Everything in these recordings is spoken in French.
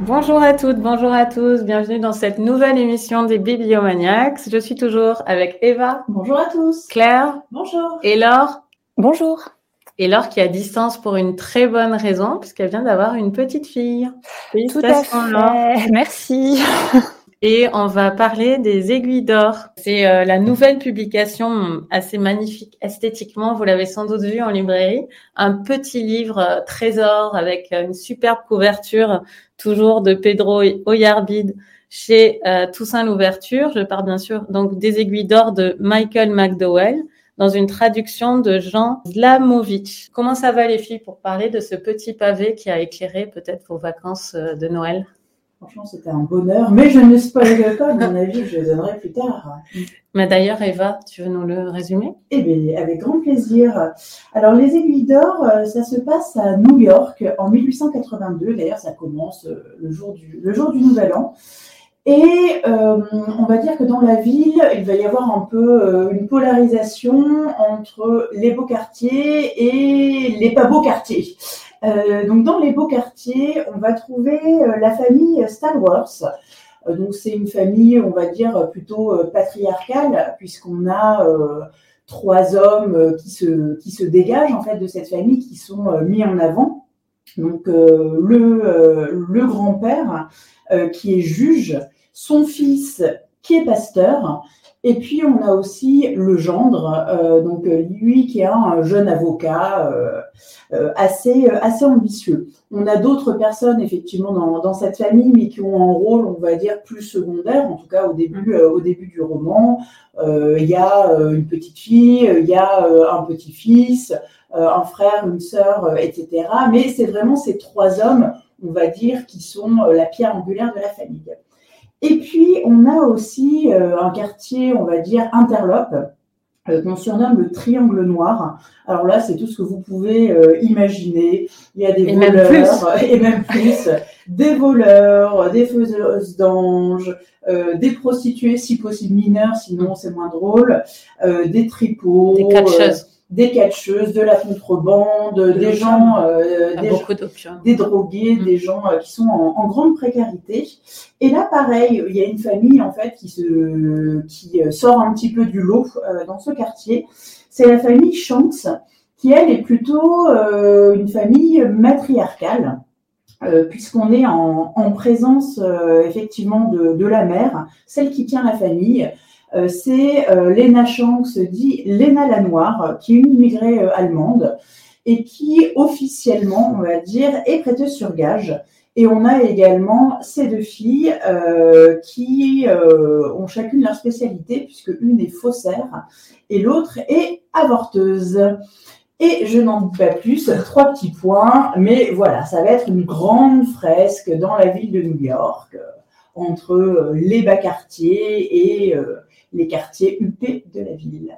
Bonjour à toutes, bonjour à tous, bienvenue dans cette nouvelle émission des Bibliomaniacs. Je suis toujours avec Eva. Bonjour à tous. Claire. Bonjour. Et Laure. Bonjour. Et Laure qui est à distance pour une très bonne raison, puisqu'elle vient d'avoir une petite fille. Tout à fait. Merci. Et on va parler des aiguilles d'or. C'est euh, la nouvelle publication assez magnifique esthétiquement. Vous l'avez sans doute vu en librairie. Un petit livre euh, trésor avec euh, une superbe couverture, toujours de Pedro Oyarbide chez Toussaint Louverture. Je parle bien sûr donc des aiguilles d'or de Michael McDowell dans une traduction de Jean Zlamovic. Comment ça va les filles pour parler de ce petit pavé qui a éclairé peut-être vos vacances de Noël? Franchement, c'était un bonheur, mais je ne spoilerai pas, mon avis, je le donnerai plus tard. Mais d'ailleurs, Eva, tu veux nous le résumer? Eh bien, avec grand plaisir. Alors, Les Aiguilles d'Or, euh, ça se passe à New York en 1882. D'ailleurs, ça commence euh, le jour du, le jour du Nouvel An. Et euh, on va dire que dans la ville, il va y avoir un peu une polarisation entre les beaux quartiers et les pas beaux quartiers. Euh, donc dans les beaux quartiers, on va trouver euh, la famille Stalworth. Euh, donc c'est une famille, on va dire, plutôt patriarcale, puisqu'on a trois hommes qui se, qui se dégagent en fait de cette famille, qui sont mis en avant. Donc le, le grand-père qui est juge, son fils qui est pasteur, et puis on a aussi le gendre, euh, donc lui qui est un jeune avocat euh, euh, assez assez ambitieux. On a d'autres personnes effectivement dans, dans, cette famille, mais qui ont un rôle, on va dire, plus secondaire, en tout cas au début au début du roman. Il y a une petite fille, il y a un petit fils, un frère, une sœur, etc. Mais c'est vraiment ces trois hommes, on va dire, qui sont la pierre angulaire de la famille. Et puis, on a aussi euh, un quartier, on va dire, interlope, euh, qu'on surnomme le triangle noir. Alors là, c'est tout ce que vous pouvez euh, imaginer. Il y a des voleurs, et même plus, des voleurs, des faiseuses d'anges, des prostituées, si possible mineures, sinon c'est moins drôle, des tripots. Des catcheuses des catcheuses, de la contrebande, des gens, euh, des, des, drogués, des gens euh, qui sont en, grande précarité. Et là, pareil, il y a une famille en fait qui se, qui euh, sort un petit peu du lot dans ce quartier. C'est la famille Shanks, qui elle est plutôt une famille matriarcale. puisqu'on est en, en présence effectivement de, de, la mère, celle qui tient la famille, euh, c'est euh, Lena Shanks, dit Lena Lanoire, qui est une immigrée euh, allemande et qui officiellement, on va dire, est prêteuse sur gage. Et on a également ces deux filles qui ont chacune leur spécialité, puisque une est faussaire et l'autre est avorteuse. Et je n'en dis pas plus, trois petits points, mais voilà, ça va être une grande fresque dans la ville de New York, entre les bas quartiers et les quartiers huppés de la ville.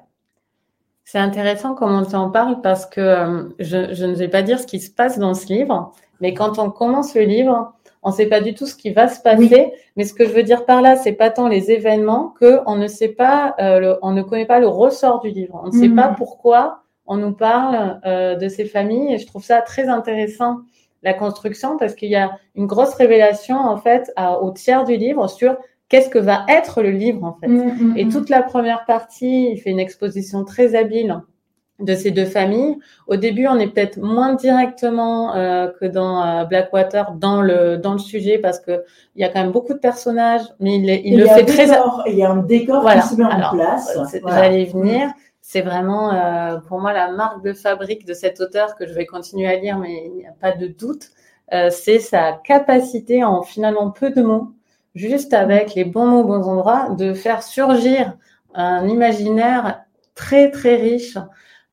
C'est intéressant comment tu en parles parce que euh, je, ne vais pas dire ce qui se passe dans ce livre, mais quand on commence le livre, on ne sait pas du tout ce qui va se passer. Mais ce que je veux dire par là, c'est pas tant les événements que on ne sait pas, euh, on ne connaît pas le ressort du livre. On ne sait mhm. pas pourquoi on nous parle euh, de ces familles. Et je trouve ça très intéressant la construction parce qu'il y a une grosse révélation en fait au tiers du livre sur qu'est-ce que va être le livre en fait. Mm, mm, et mm. toute la première partie, il fait une exposition très habile de ces deux familles. Au début, on est peut-être moins directement euh, que dans euh, Blackwater dans le dans le sujet parce que il y a quand même beaucoup de personnages, mais il, il le fait très. Il y a un décor qui se met en place. J'allais venir. C'est vraiment euh, pour moi la marque de fabrique de cet auteur que je vais continuer à lire, mais il n'y a pas de doute. Euh, c'est sa capacité en finalement peu de mots juste avec les bons mots, bons endroits, de faire surgir un imaginaire très très riche.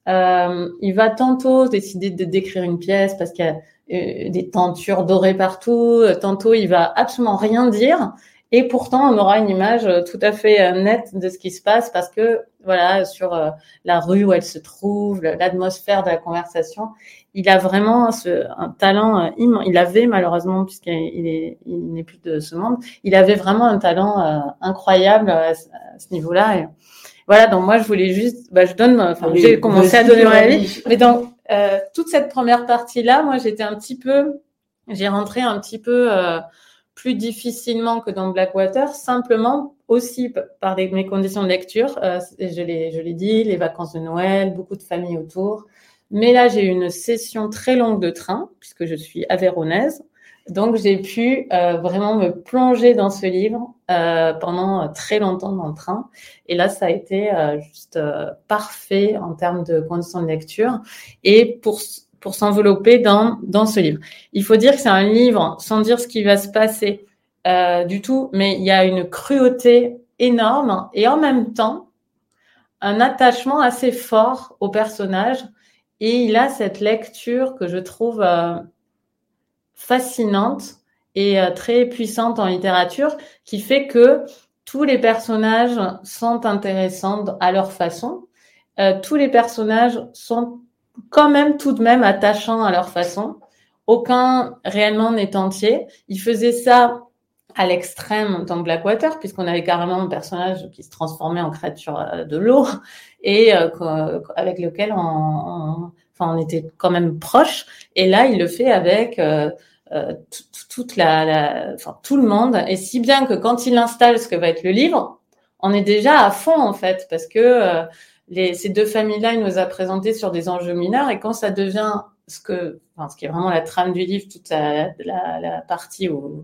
Euh, il va tantôt décider de décrire une pièce parce qu'il y a euh, des tentures dorées partout, tantôt il va absolument rien dire et pourtant on aura une image tout à fait euh, nette de ce qui se passe parce que voilà sur euh, la rue où elle se trouve, l'atmosphère de la conversation, il a vraiment ce, un talent euh, immense. Il avait malheureusement, puisqu'il est, il n'est plus de ce monde, il avait vraiment un talent euh, incroyable à, ce niveau-là. Et voilà, donc moi je voulais juste, bah, je donne, enfin j'ai commencé à donner mon avis, mais donc euh, toute cette première partie-là, moi j'étais un petit peu, j'ai rentré un petit peu plus difficilement que dans Blackwater, simplement aussi par mes conditions de lecture. Euh, je l'ai dit, les vacances de Noël, beaucoup de familles autour. Mais là, j'ai eu une session très longue de train, puisque je suis avéronaise. Donc, j'ai pu euh, vraiment me plonger dans ce livre euh, pendant très longtemps dans le train. Et là, ça a été euh, juste euh, parfait en termes de conditions de lecture et pour pour s'envelopper dans dans ce livre. Il faut dire que c'est un livre sans dire ce qui va se passer euh, du tout, mais il y a une cruauté énorme et en même temps un attachement assez fort au personnage. Et il a cette lecture que je trouve fascinante et euh, très puissante en littérature qui fait que tous les personnages sont intéressants à leur façon. Euh, tous les personnages sont quand même tout de même attachants à leur façon. Aucun réellement n'est entier. Il faisait ça à l'extrême dans Blackwater, puisqu'on avait carrément un personnage qui se transformait en créature euh, de l'eau et euh, avec lequel on, enfin, on était quand même proche. Et là, il le fait avec euh, toute la, enfin, tout le monde. Et si bien que quand il installe ce que va être le livre, on est déjà à fond en fait, parce que les, ces deux familles-là, il nous a présenté sur des enjeux mineurs. Et quand ça devient ce que, enfin, ce qui est vraiment la trame du livre, toute la, la, la partie où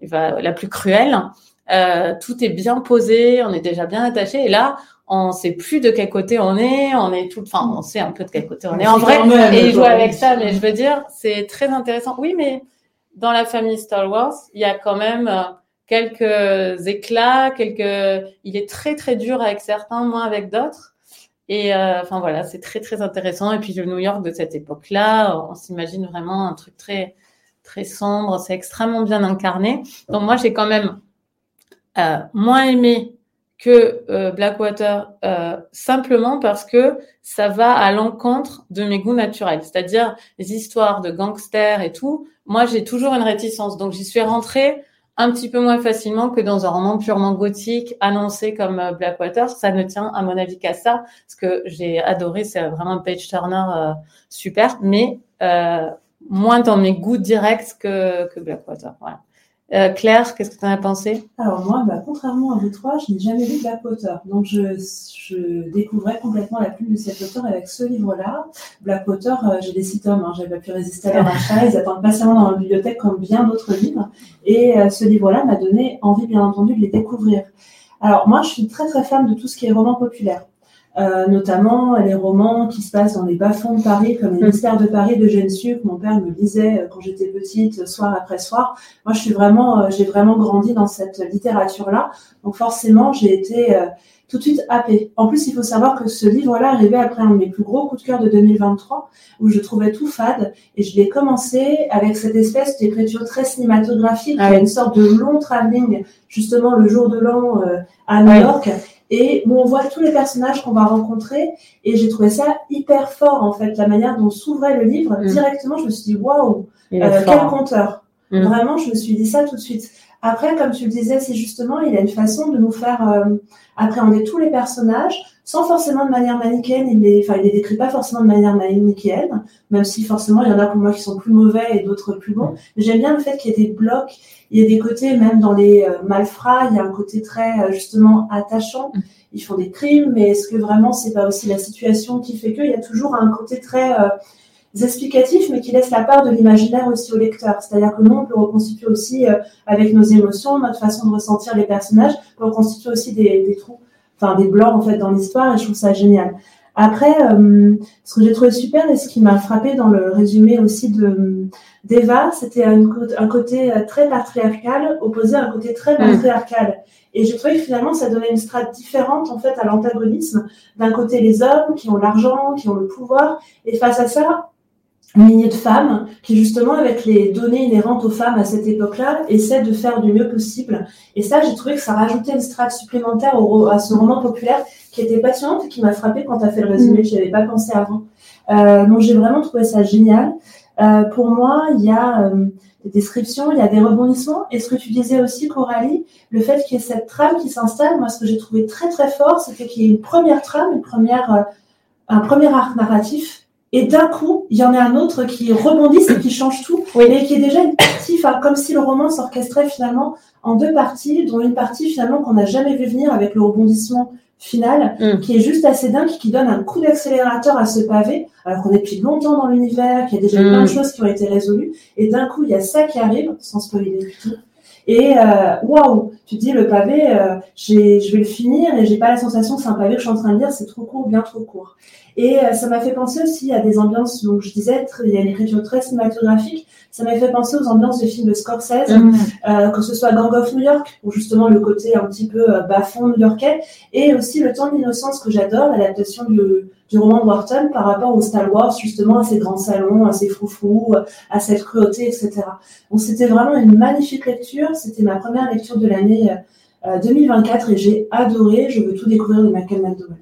il va la plus cruelle, euh, tout est bien posé, on est déjà bien attaché. Et là, on sait plus de quel côté on est, on est tout, enfin, on sait un peu de quel côté on est en vrai. et il joue avec ça, mais je veux dire, c'est très intéressant. Oui, mais dans la famille Star Wars, il y a quand même euh, quelques éclats, quelques. Il est très très dur avec certains, moins avec d'autres. Et euh, enfin voilà, c'est très très intéressant. Et puis le New York de cette époque-là, on s'imagine vraiment un truc très très sombre. C'est extrêmement bien incarné. Donc moi j'ai quand même euh, moins aimé que euh, Blackwater simplement parce que ça va à l'encontre de mes goûts naturels, c'est-à-dire les histoires de gangsters et tout. Moi, j'ai toujours une réticence, donc j'y suis rentrée un petit peu moins facilement que dans un roman purement gothique annoncé comme euh, Blackwater. Ça ne tient, à mon avis, qu'à ça. Ce que j'ai adoré, c'est vraiment page turner euh, super, mais euh, moins dans mes goûts directs que, que Blackwater. Voilà. Euh, Claire, qu'est-ce que tu en as pensé? Alors moi, bah, contrairement à vous trois, je n'ai jamais lu Blackwater. Donc je, découvrais complètement la plume de cet auteur avec ce livre-là. Blackwater, euh, j'ai des six tomes, hein, j'avais pas pu résister à leur achat. Ils attendent patiemment dans la bibliothèque comme bien d'autres livres. Et euh, ce livre-là m'a donné envie, bien entendu, de les découvrir. Alors moi, je suis très très fan de tout ce qui est roman populaire. Euh, notamment les romans qui se passent dans les bas-fonds de Paris, comme Les Mystères de Paris de Jeanne que Mon père me lisait euh, quand j'étais petite, soir après soir. Moi, je suis vraiment, euh, j'ai vraiment grandi dans cette littérature-là. Donc forcément, j'ai été tout de suite happée. En plus, il faut savoir que ce livre-là arrivait après un de mes plus gros coups de cœur de 2023, où je trouvais tout fade, et je l'ai commencé avec cette espèce d'écriture très cinématographique, ah, une sorte de long travelling, justement le jour de l'an à New York et où on voit tous les personnages qu'on va rencontrer. Et j'ai trouvé ça hyper fort, en fait, la manière dont s'ouvrait le livre. Mm. Directement, je me suis dit, waouh, euh, quel conteur. Mm. Vraiment, je me suis dit ça tout de suite. Après, comme tu le disais, c'est justement, il a une façon de nous faire euh, appréhender tous les personnages sans forcément de manière manichéenne. Il les, enfin, il les décrit pas forcément de manière manichéenne, même si forcément il y en a pour moi qui sont plus mauvais et d'autres plus bons. Mais j'aime bien le fait qu'il y ait des blocs, il y a des côtés, même dans les euh, malfrats, il y a un côté très euh, justement attachant. Ils font des crimes, mais est-ce que vraiment c'est pas aussi la situation qui fait que il y a toujours un côté très euh, explicatifs, mais qui laisse la part de l'imaginaire aussi au lecteur. C'est-à-dire que nous, on peut reconstituer aussi euh, avec nos émotions, notre façon de ressentir les personnages, on peut reconstituer aussi des, des trous, enfin des blancs en fait dans l'histoire, et je trouve ça génial. Après, euh, ce que j'ai trouvé super et ce qui m'a frappé dans le résumé aussi de d'Eva, c'était un, un, côté euh, très patriarcal opposé à un côté très mm. matriarcal. Et j'ai trouvé que finalement, ça donnait une strate différente en fait à l'antagonisme. D'un côté, les hommes qui ont l'argent, qui ont le pouvoir, et face à ça, une lignée de femmes qui justement avec les données inhérentes aux femmes à cette époque-là essaie de faire du mieux possible. Et ça, j'ai trouvé que ça rajoutait une strate supplémentaire au, à ce roman populaire qui était passionnante et qui m'a frappé quand tu as fait le résumé, mm. je n'y avais pas pensé avant. Euh, donc j'ai vraiment trouvé ça génial. Euh, pour moi, il y a euh, des descriptions, il y a des rebondissements. Et ce que tu disais aussi, Coralie, le fait qu'il y ait cette trame qui s'installe, moi ce que j'ai trouvé très très fort, c'était qu'il y ait une première trame, une première, euh, un premier arc narratif et d'un coup, il y en a un autre qui rebondit et qui change tout, oui. et qui est déjà une partie, enfin, comme si le roman s'orchestrait finalement en deux parties, dont une partie finalement qu'on n'a jamais vu venir avec le rebondissement final, mm. qui est juste assez dingue, qui donne un coup d'accélérateur à ce pavé, alors qu'on est depuis longtemps dans l'univers, qu'il y a déjà plein de mm. choses qui ont été résolues, et d'un coup, il y a ça qui arrive, sans spoiler du tout, et euh, waouh, tu te dis le pavé, euh, je vais le finir et j'ai pas la sensation que c'est un pavé que je suis en train de lire, c'est trop court, bien trop court. Et euh, ça m'a fait penser aussi à des ambiances, donc je disais, il y a une écriture très cinématographique. Ça m'a fait penser aux ambiances des films de Scorsese, mm. euh, que ce soit Gang of New York, ou justement le côté un petit peu euh, bas-fond new-yorkais, et aussi Le Temps de l'innocence que j'adore, l'adaptation du, du roman de Wharton par rapport au Star Wars, justement à ces grands salons, à ces froufrous, à cette cruauté, etc. Donc c'était vraiment une magnifique lecture. C'était ma première lecture de l'année 2024 et j'ai adoré. Je veux tout découvrir de Michael McDowell.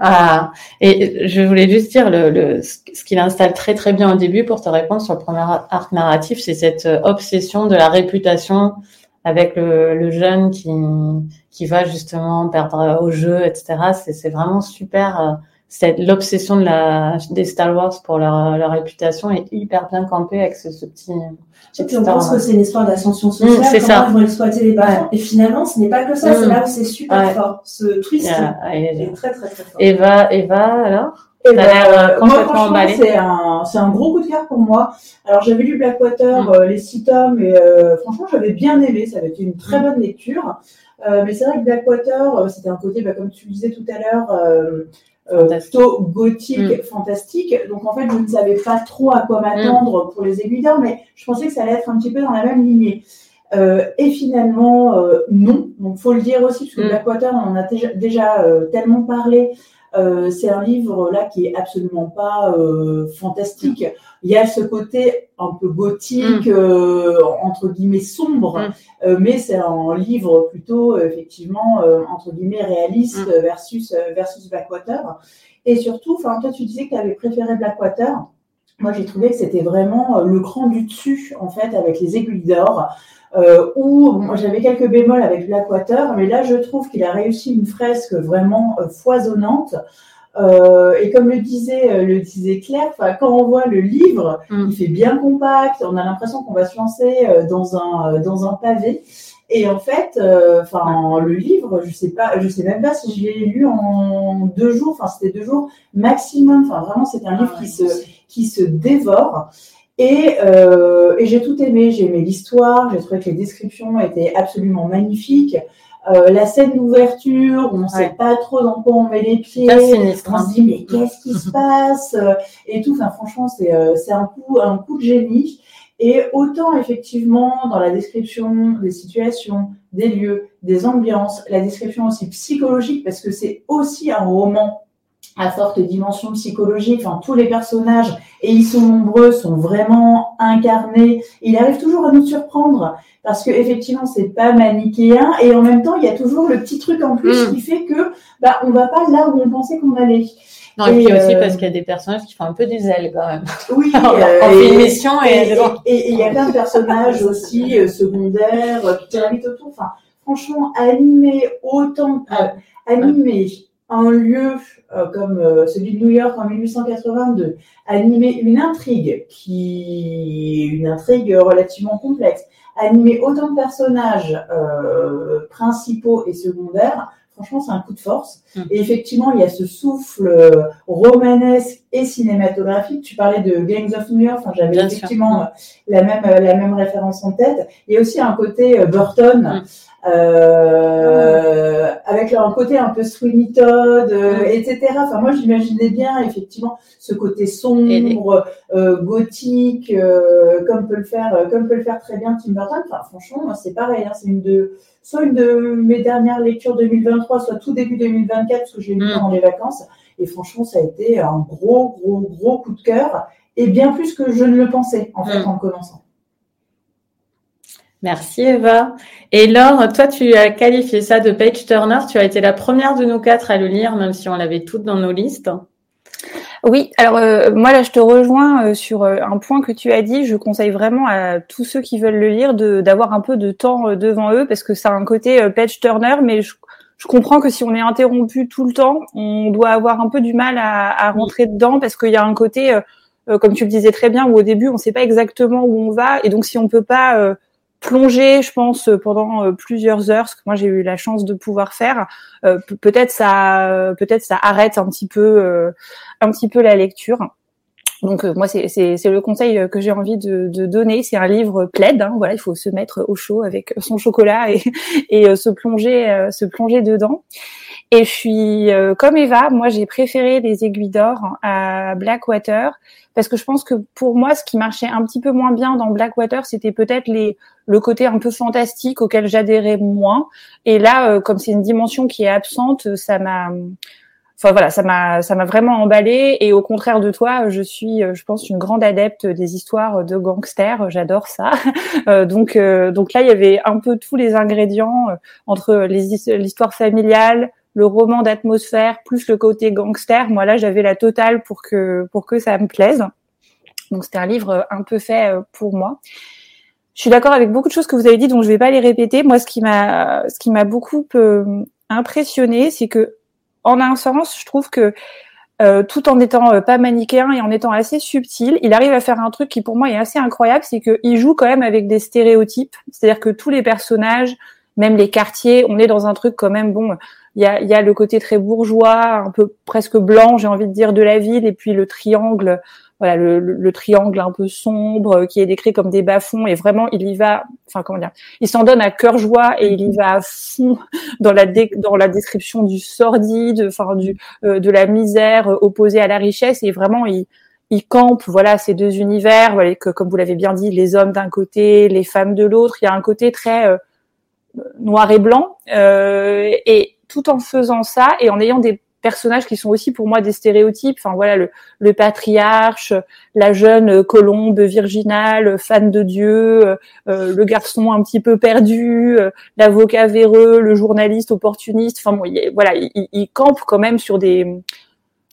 Ah, et je voulais juste dire ce qu'il installe très très bien au début pour te répondre sur le premier arc narratif, c'est cette euh, obsession de la réputation avec le, le, jeune qui qui va justement perdre au jeu, etc. C'est vraiment super. Euh, c'est l'obsession de la des Star Wars pour leur, leur réputation est hyper bien campée avec ce, ce petit. Et puis on pense que c'est une histoire d'ascension sociale, mmh, comment ça. ils vont exploiter les parents. Et finalement, ce n'est pas que ça, c'est mmh. là où c'est super fort. Ce twist est très très très fort. Eva, Eva, alors? Et ben, euh, moi, franchement, c'est un, c'est un gros coup de cœur pour moi. Alors, j'avais lu Blackwater, mmh. euh, les six tomes, et euh, franchement, j'avais bien aimé. Ça avait été une très bonne lecture. Euh, mais c'est vrai que Blackwater, c'était un côté, bah, comme tu le disais tout à l'heure, euh, plutôt gothique, mm. fantastique. Donc en fait, je ne savais pas trop à quoi m'attendre mm. pour les aiguilles mais je pensais que ça allait être un petit peu dans la même lignée. Euh, et finalement, euh, non. Donc faut le dire aussi, parce que mm. Blackwater, on en a déjà, déjà euh, tellement parlé. Euh, c'est un livre là qui est absolument pas fantastique. Il y a ce côté un peu gothique, mm. entre guillemets sombre, mm. mais c'est un livre plutôt effectivement entre guillemets réaliste versus versus Blackwater. Et surtout, enfin toi tu disais que tu avais préféré Blackwater. Moi j'ai trouvé que c'était vraiment le cran du dessus en fait avec les aiguilles d'or euh, où j'avais quelques bémols avec Blackwater, mais là je trouve qu'il a réussi une fresque vraiment euh, foisonnante. Euh, et comme le disait, euh, le disait Claire, quand on voit le livre, mm. il fait bien compact. On a l'impression qu'on va se lancer euh, dans un dans un pavé. Et en fait, enfin le livre, je sais pas, je sais même pas si je l'ai lu en deux jours. Enfin c'était deux jours maximum. Enfin vraiment, c'est un livre ah qui se qui se dévore. Et, euh, et j'ai tout aimé. J'ai aimé l'histoire. J'ai trouvé que les descriptions étaient absolument magnifiques. Euh, la scène d'ouverture, on ne sait pas trop dans quoi on met les pieds. on se dit mais qu'est-ce qui se passe? Et tout. Enfin franchement c'est euh, c'est un coup un coup de génie. Et autant effectivement dans la description des situations, des lieux, des ambiances, la description aussi psychologique parce que c'est aussi un roman à forte dimension psychologique. Enfin, tous les personnages, et ils sont nombreux, sont vraiment incarnés. Il arrive toujours à nous surprendre parce que effectivement, c'est pas manichéen et en même temps, il y a toujours le petit truc en plus mm. qui fait que bah on va pas là où on pensait qu'on allait. Non, et, puis aussi euh, parce qu'il y a des personnages qui font un peu des ailes quand même. Oui, on fait une mission et et il y a plein de personnages aussi euh, secondaires euh, qui gravitent autour. Enfin, franchement, animé autant, animé un lieu euh, comme euh, celui de New York en 1882, animer une intrigue qui une intrigue relativement complexe, animer autant de personnages euh, principaux et secondaires, franchement c'est un coup de force. Mm. Et effectivement il y a ce souffle romanesque et cinématographique. Tu parlais de Gangs of New York, enfin, j'avais effectivement la même la même référence en tête. Il y a aussi un côté Burton. Mm. Euh, avec leur côté un peu Sweeney Todd, euh, etc. Enfin, moi, j'imaginais bien effectivement ce côté sombre, euh, gothique, euh, comme peut le faire, comme peut le faire très bien Tim Burton. Enfin, franchement, c'est pareil. Hein, c'est une de, soit une de mes dernières lectures 2023, soit tout début 2024, parce que j'ai lu mm. pendant les vacances. Et franchement, ça a été un gros, gros, gros coup de cœur, et bien plus que je ne le pensais en fait mm. en commençant. Merci Eva. Et Laure, toi, tu as qualifié ça de page turner. Tu as été la première de nous quatre à le lire, même si on l'avait toutes dans nos listes. Oui, alors euh, moi là je te rejoins euh, sur euh, un point que tu as dit. Je conseille vraiment à tous ceux qui veulent le lire d'avoir un peu de temps devant eux parce que ça a un côté page turner, mais je, je comprends que si on est interrompu tout le temps, on doit avoir un peu du mal à, à rentrer dedans parce qu'il y a un côté, euh, comme tu le disais très bien, où au début on ne sait pas exactement où on va et donc si on peut pas euh, plonger, je pense, pendant plusieurs heures, ce que moi j'ai eu la chance de pouvoir faire, peut-être ça, peut-être ça arrête un petit peu, un petit peu la lecture. Donc moi c'est le conseil que j'ai envie de, de donner. C'est un livre plaid. Hein, voilà, il faut se mettre au chaud avec son chocolat et, et se plonger, se plonger dedans. Et je suis comme Eva, moi j'ai préféré les aiguilles d'or à Blackwater parce que je pense que pour moi, ce qui marchait un petit peu moins bien dans Blackwater, c'était peut-être les le côté un peu fantastique auquel j'adhérais moins. Et là, euh, comme c'est une dimension qui est absente, ça m'a Enfin voilà, ça m'a ça m'a vraiment emballé et au contraire de toi, je suis, je pense, une grande adepte des histoires de gangsters. J'adore ça. Euh, donc donc là, il y avait un peu tous les ingrédients euh, entre l'histoire familiale, le roman d'atmosphère plus le côté gangster. Moi là, j'avais la totale pour que pour que ça me plaise. Donc c'était un livre un peu fait euh, pour moi. Je suis d'accord avec beaucoup de choses que vous avez dit, donc je vais pas les répéter. Moi, ce qui m'a ce qui m'a beaucoup euh, impressionné, c'est que en un sens, je trouve que euh, tout en étant pas manichéen et en étant assez subtil, il arrive à faire un truc qui pour moi est assez incroyable, c'est qu'il joue quand même avec des stéréotypes. C'est-à-dire que tous les personnages, même les quartiers, on est dans un truc quand même bon il y a, y a, le côté très bourgeois, un peu presque blanc, j'ai envie de dire, de la ville, et puis le triangle, voilà, le, le, triangle un peu sombre qui est décrit comme des bas-fonds, et vraiment il y va, enfin comment dire, il s'en donne à cœur joie et il y va à fond dans la dans la description du sordide, enfin du euh, de la misère opposée à la richesse, et vraiment il il campe voilà ces deux univers, voilà, que comme vous l'avez bien dit, les hommes d'un côté, les femmes de l'autre. Il y a un côté très euh, noir et blanc, euh, et tout en faisant ça et en ayant des personnages qui sont aussi pour moi des stéréotypes. Enfin voilà, le, le patriarche, la jeune colombe virginale, fan de Dieu, euh, euh, le garçon un petit peu perdu, euh, l'avocat véreux, le journaliste opportuniste. Enfin bon, voilà, il, il, campe quand même sur des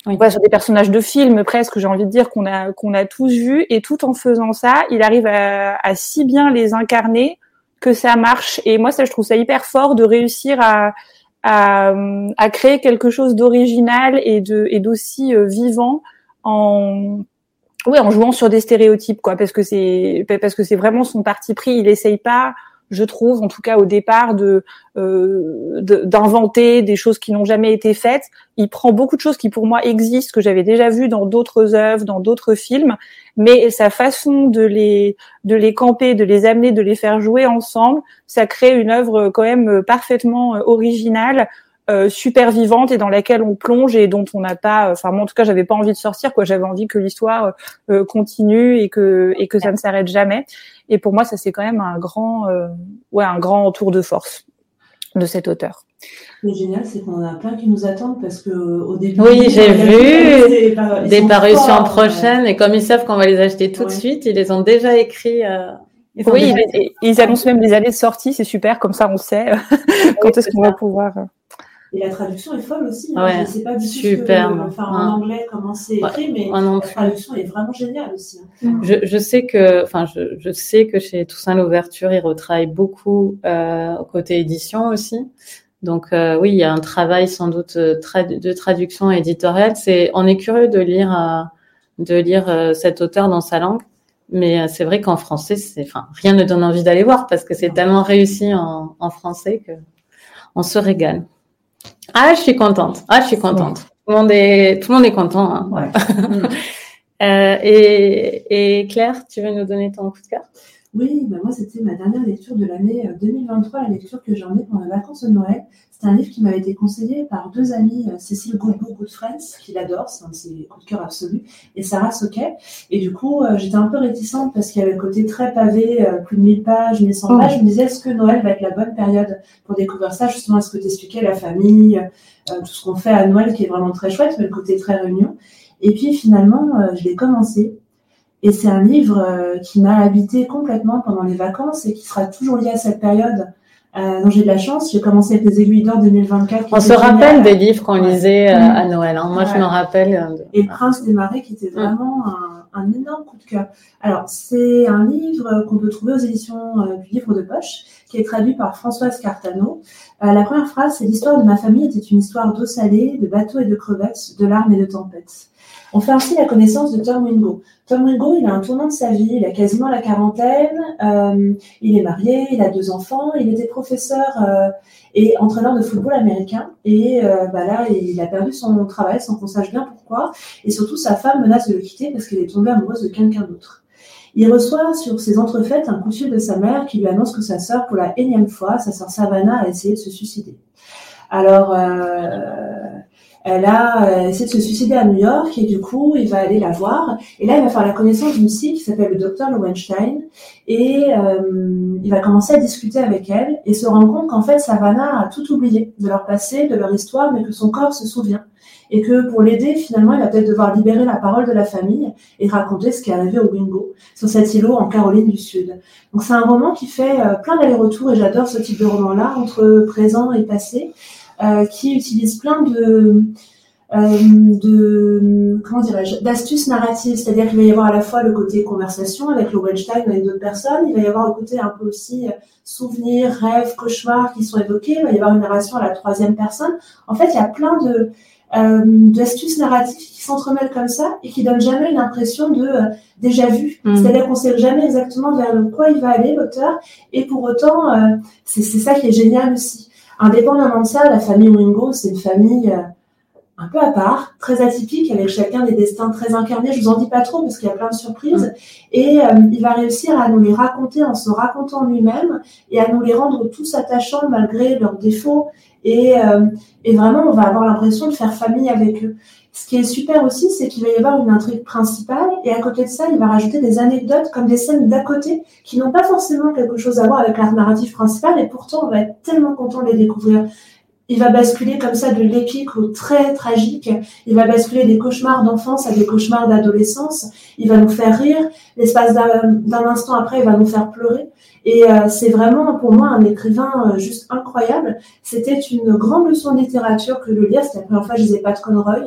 voilà, sur des personnages de films presque, j'ai envie de dire qu'on a qu'on a tous vus. Et tout en faisant ça, il arrive à, à si bien les incarner que ça marche. Et moi, ça, je trouve ça hyper fort de réussir à créer quelque chose d'original et de et d'aussi euh, vivant en oui en jouant sur des stéréotypes quoi parce que c'est parce que c'est vraiment son parti pris il essaye pas je trouve, en tout cas au départ, de euh, d'inventer des choses qui n'ont jamais été faites. Il prend beaucoup de choses qui pour moi existent, que j'avais déjà vues dans d'autres œuvres, dans d'autres films, mais sa façon de les de les camper, de les amener, de les faire jouer ensemble, ça crée une œuvre quand même parfaitement euh, originale. Euh, super vivante et dans laquelle on plonge et dont on n'a pas enfin moi en tout cas j'avais pas envie de sortir quoi j'avais envie que l'histoire euh, continue et que et que ça ne s'arrête jamais et pour moi ça c'est quand même un grand ouais un grand tour de force de cet auteur le génial, c'est qu'on a plein qui nous attendent parce que au début. Oui, j'ai vu des, parutions prochaines et comme ils savent qu'on va les acheter tout de suite, ils les ont déjà écrits. Euh, oui, ils, annoncent même les années de sortie, c'est super, comme ça on sait quand est-ce qu'on va pouvoir. Euh. Et la traduction est folle aussi. Hein. je ne sais pas du tout super. enfin, en anglais comment c'est écrit, mais la traduction est vraiment géniale aussi. Hein. Je, je, sais que, enfin, je, je, sais que chez Toussaint l'ouverture, ils retravaillent beaucoup euh, côté édition aussi. Donc euh, oui, il y a un travail sans doute euh, de traduction éditoriale. C'est, on est curieux de lire, euh, de lire cet auteur dans sa langue, mais c'est vrai qu'en français, c'est, enfin, rien ne donne envie d'aller voir parce que c'est tellement réussi en, en, français que on se régale. Ah, je suis contente. Ah, je suis contente. Tout le monde est, tout le monde est content. Hein. Ouais. et, et Claire, tu veux nous donner ton coup de cœur? Oui, bah moi, c'était ma dernière lecture de l'année 2023, euh, la lecture que j'ai emmenée pendant les vacances de Noël. C'est un livre qui m'avait été conseillé par deux amies, euh, Cécile Goodbook Good Friends, qui l'adore, c'est un de ses coups de cœur absolus, et Sarah Soquet. Et du coup, euh, j'étais un peu réticente parce qu'il y avait le côté très pavé, plus de 1000 pages, 1100 pages. Je me disais, est-ce que Noël va être la bonne période pour découvrir ça, justement, ce que t'expliquais, la famille, tout ce qu'on fait à Noël qui est vraiment très chouette, mais le côté très réunion. Et puis finalement, je l'ai commencé et c'est un livre euh, qui m'a habité complètement pendant les vacances et qui sera toujours lié à cette période euh, dont j'ai de la chance. J'ai commencé avec les aiguilles d'or 2024. On se rappelle des livres qu'on lisait euh, à Noël. Hein. Moi, je me rappelle. Et le Prince des Marais, qui était vraiment un un, énorme coup de cœur. Alors, c'est un livre qu'on peut trouver aux éditions du livre de poche, qui est traduit par Françoise Cartano. la première phrase, c'est l'histoire de ma famille était une histoire d'eau salée, de bateaux et de crevettes, de larmes et de tempêtes. On fait ainsi la connaissance de Tom Wingo. Tom Wingo, il a un tournant de sa vie, il a quasiment la quarantaine, euh, il est marié, il a deux enfants, il était professeur euh, et entraîneur de football américain. Et euh, bah là, il a perdu son travail sans qu'on sache bien pourquoi? Et surtout, sa femme menace de le quitter parce qu'elle est tombée amoureuse de quelqu'un d'autre. Il reçoit sur ses entrefaites un coup de fil de sa mère qui lui annonce que sa sœur, pour la énième fois, sa sœur Savannah, a essayé de se suicider. Alors, elle a euh, essayé de se suicider à New York et du coup, il va aller la voir. Et là, il va faire la connaissance d'une psy qui s'appelle le docteur Lowenstein et euh, il va commencer à discuter avec elle et se rendre compte qu'en fait, Savannah a tout oublié de leur passé, de leur histoire, mais que son corps se souvient. Et que pour l'aider, finalement, il va peut-être devoir libérer la parole de la famille et raconter ce qui est arrivé au Wingo, sur cet îlot en Caroline du Sud. Donc c'est un roman qui fait euh, plein d'allers-retours et j'adore ce type de roman-là, entre présent et passé. Euh, qui utilise plein de, euh, de comment dirais-je d'astuces narratives, c'est-à-dire qu'il va y avoir à la fois le côté conversation avec le Weinstein avec d'autres personnes, il va y avoir le côté un peu aussi euh, souvenirs, rêves, cauchemars qui sont évoqués, il va y avoir une narration à la troisième personne. En fait, il y a plein de euh, d'astuces narratives qui s'entremêlent comme ça et qui donnent jamais une impression de déjà vu. Mm. C'est-à-dire qu'on sait jamais exactement vers quoi il va aller l'auteur et pour autant euh, c'est ça qui est génial aussi. Indépendamment de ça, la famille Wingo, c'est une famille euh, un peu à part, très atypique, avec chacun des destins très incarnés. Je vous en dis pas trop parce qu'il y a plein de surprises. Et euh, il va réussir à nous les raconter en se racontant lui-même et à nous les rendre tous attachants malgré leurs défauts. Et, euh, et vraiment, on va avoir l'impression de faire famille avec eux. Ce qui est super aussi, c'est qu'il va y avoir une intrigue principale et à côté de ça, il va rajouter des anecdotes comme des scènes d'à côté qui n'ont pas forcément quelque chose à voir avec l'arc narratif principal et pourtant on va être tellement content de les découvrir. Il va basculer comme ça de l'épique au très tragique. Il va basculer des cauchemars d'enfance à des cauchemars d'adolescence. Il va nous faire rire. L'espace d'un instant après, il va nous faire pleurer. Et euh, c'est vraiment pour moi un écrivain euh, juste incroyable. C'était une grande leçon de littérature que de lire. C'était la première fois que je lisais Pat Conroy.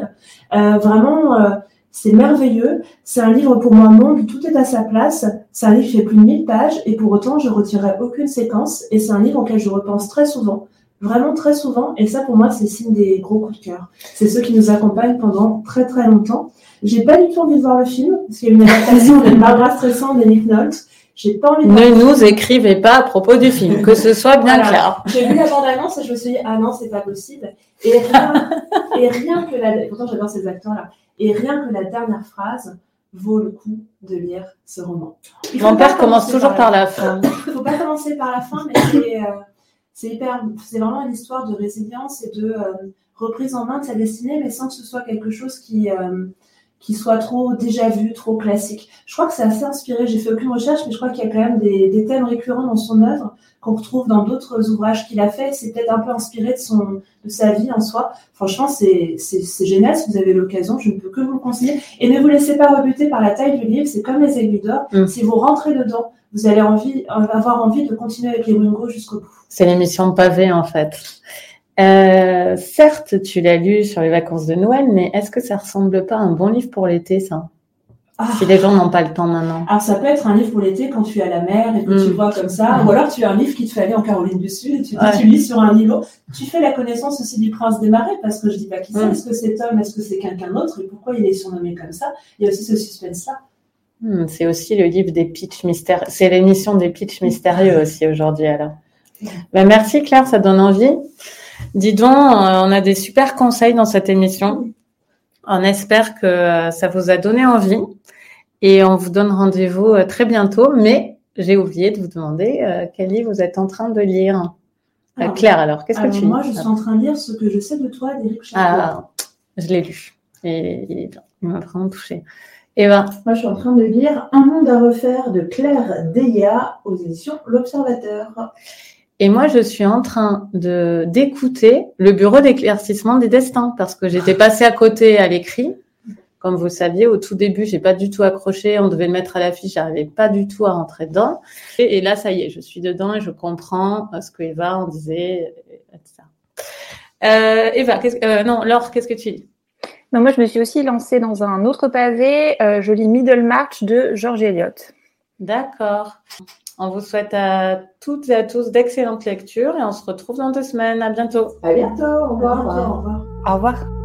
Euh, vraiment, euh, c'est merveilleux. C'est un livre pour moi monde, tout est à sa place. C'est un livre qui fait plus de 1000 pages et pour autant, je retirerai aucune séquence. Et c'est un livre auquel je repense très souvent vraiment très souvent. Et ça, pour moi, c'est signe des gros coups de cœur. C'est ceux qui nous accompagnent pendant très très longtemps. J'ai pas du tout envie de voir le film, parce qu'il y a une adaptation de Barbara Streisand et Nick Nolte. J'ai pas envie de Ne nous écrivez pas à propos du film, que ce soit bien clair. J'ai vu la bande-annonce et je me suis dit, ah non, c'est pas possible. Et rien, et rien que la, pourtant j'adore ces acteurs-là, et rien que la dernière phrase vaut le coup de lire ce roman. Mon père commence toujours par la, fin. Il faut pas commencer par la fin, mais c'est, euh, c'est hyper, c'est vraiment une histoire de résilience et de euh, reprise en main de sa destinée, mais sans que ce soit quelque chose qui, euh, qui soit trop déjà vu, trop classique. Je crois que c'est assez inspiré. J'ai fait aucune recherche, mais je crois qu'il y a quand même des, des thèmes récurrents dans son œuvre qu'on retrouve dans d'autres ouvrages qu'il a fait. C'est peut-être un peu inspiré de son, de sa vie en soi. Franchement, c'est, c'est, c'est génial. Si vous avez l'occasion, je ne peux que vous le conseiller. Et ne vous laissez pas rebuter par la taille du livre. C'est comme les aiguilles d'or. Mm. Si vous rentrez dedans, vous allez envie, avoir envie de continuer avec les Wingo jusqu'au bout. C'est l'émission pavé en fait. Euh, certes, tu l'as lu sur les vacances de Noël, mais est-ce que ça ressemble pas à un bon livre pour l'été, ça? Ah. Si les gens n'ont pas le temps maintenant. Alors, ça peut être un livre pour l'été quand tu es à la mer et que tu mm. vois comme ça. Ou alors, tu as un livre qui te fait aller en Caroline du Sud et tu, tu lis sur un îlot. Tu fais la connaissance aussi du prince des marais parce que je dis pas qui c'est. Mm. Est-ce que c'est Tom Est-ce que c'est quelqu'un d'autre Et pourquoi il est surnommé comme ça? Il y a aussi ce suspense-là. C'est aussi le livre des pitchs mystérieux. C'est l'émission des pitchs mystérieux aussi aujourd'hui, alors. Ben, merci Claire, ça donne envie. Dis donc, euh, on a des super conseils dans cette émission. On espère que euh, ça vous a donné envie et on vous donne rendez-vous euh, très bientôt. Mais j'ai oublié de vous demander quel livre vous êtes en train de lire. Claire, alors, qu'est-ce que tu lis Moi, je suis en train de lire ce que je sais de toi d'Éric Ah, je l'ai lu. Et il m'a vraiment touché. Eva Moi, je suis en train de lire Un monde à refaire de Claire Deya aux éditions L'Observateur. Et moi, je suis en train de d'écouter le bureau d'éclaircissement des destins parce que j'étais passée à côté à l'écrit. Comme vous saviez, au tout début, j'ai pas du tout accroché. On devait le mettre à l'affiche, j'arrivais pas du tout à rentrer dedans. Et, là, ça y est, je suis dedans et je comprends euh, ce que Eva en disait, etc. Euh, Eva, euh, non, Laure, qu'est-ce que tu dis? Moi, je me suis aussi lancée dans un autre pavé. je lis Middle March de George Eliot. D'accord. On vous souhaite à toutes et à tous d'excellentes lectures et on se retrouve dans deux semaines. À bientôt. À bientôt. Au revoir. Au revoir. Au revoir.